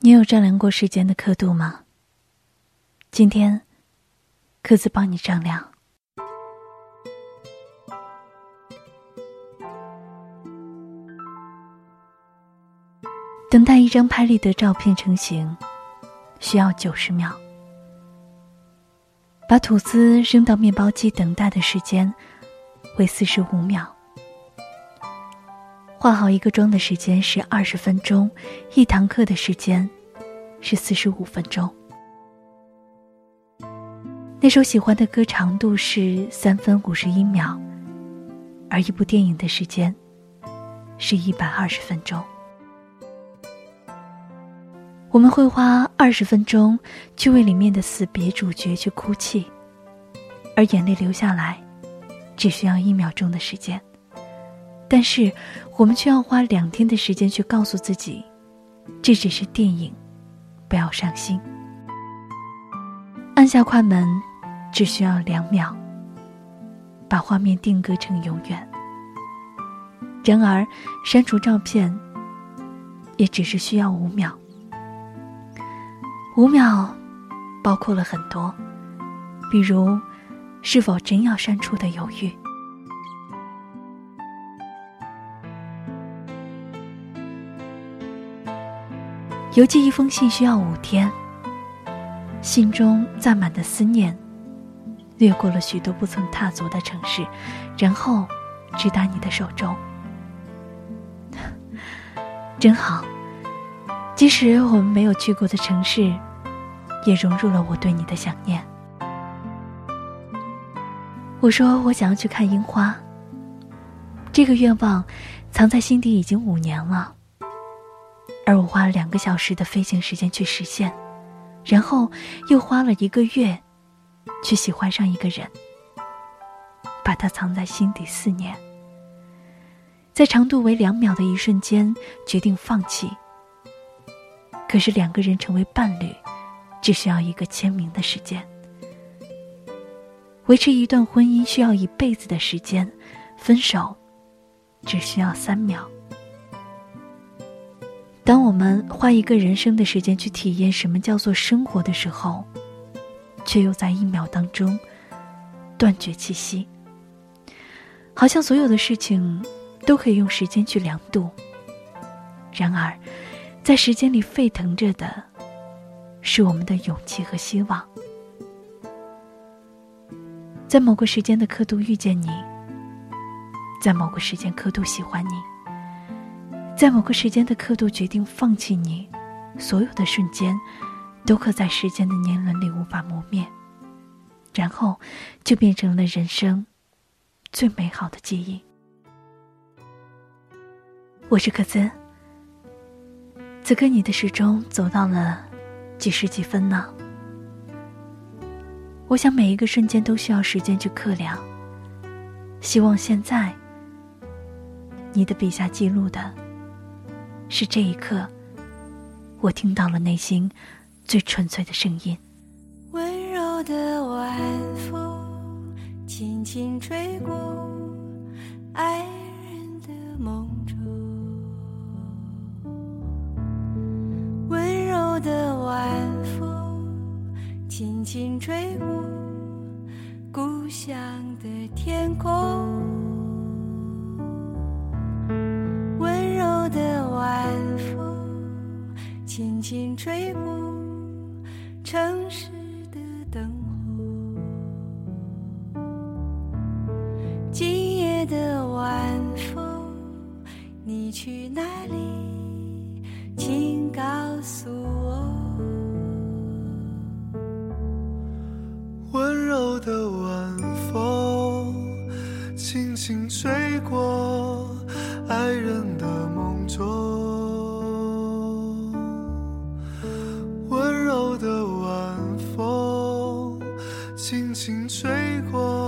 你有丈量过时间的刻度吗？今天，刻字帮你丈量。等待一张拍立得照片成型，需要九十秒。把吐司扔到面包机等待的时间为四十五秒。画好一个妆的时间是二十分钟，一堂课的时间是四十五分钟。那首喜欢的歌长度是三分五十一秒，而一部电影的时间是一百二十分钟。我们会花二十分钟去为里面的死别主角去哭泣，而眼泪流下来，只需要一秒钟的时间。但是，我们却要花两天的时间去告诉自己，这只是电影，不要伤心。按下快门，只需要两秒，把画面定格成永远。然而，删除照片，也只是需要五秒。五秒，包括了很多，比如是否真要删除的犹豫。邮寄一封信需要五天，信中载满的思念，掠过了许多不曾踏足的城市，然后直达你的手中。真好，即使我们没有去过的城市。也融入了我对你的想念。我说我想要去看樱花。这个愿望藏在心底已经五年了，而我花了两个小时的飞行时间去实现，然后又花了一个月去喜欢上一个人，把它藏在心底四年，在长度为两秒的一瞬间决定放弃。可是两个人成为伴侣。只需要一个签名的时间，维持一段婚姻需要一辈子的时间，分手只需要三秒。当我们花一个人生的时间去体验什么叫做生活的时候，却又在一秒当中断绝气息，好像所有的事情都可以用时间去量度。然而，在时间里沸腾着的。是我们的勇气和希望，在某个时间的刻度遇见你，在某个时间刻度喜欢你，在某个时间的刻度决定放弃你，所有的瞬间，都刻在时间的年轮里无法磨灭，然后就变成了人生最美好的记忆。我是可兹，此刻你的时钟走到了。几时几分呢？我想每一个瞬间都需要时间去克量。希望现在，你的笔下记录的，是这一刻，我听到了内心最纯粹的声音。温柔的晚风，轻轻吹过爱人的梦中。温柔的。晚风轻轻吹过故乡的天空，的晚风，你去哪里？请告诉我。温柔的晚风轻轻吹过爱人的梦中，温柔的晚风轻轻吹过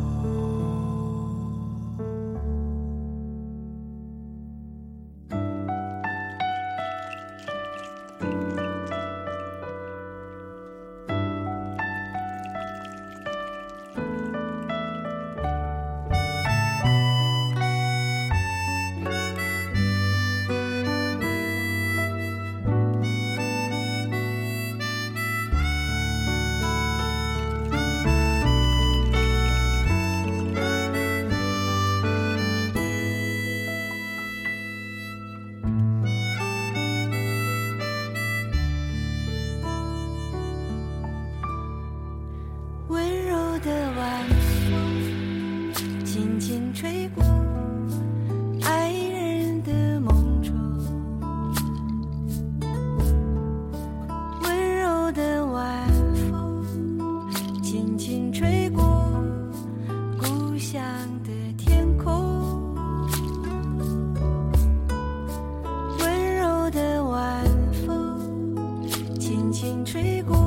吹过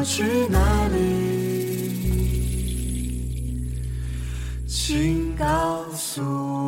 想去哪里？请告诉我。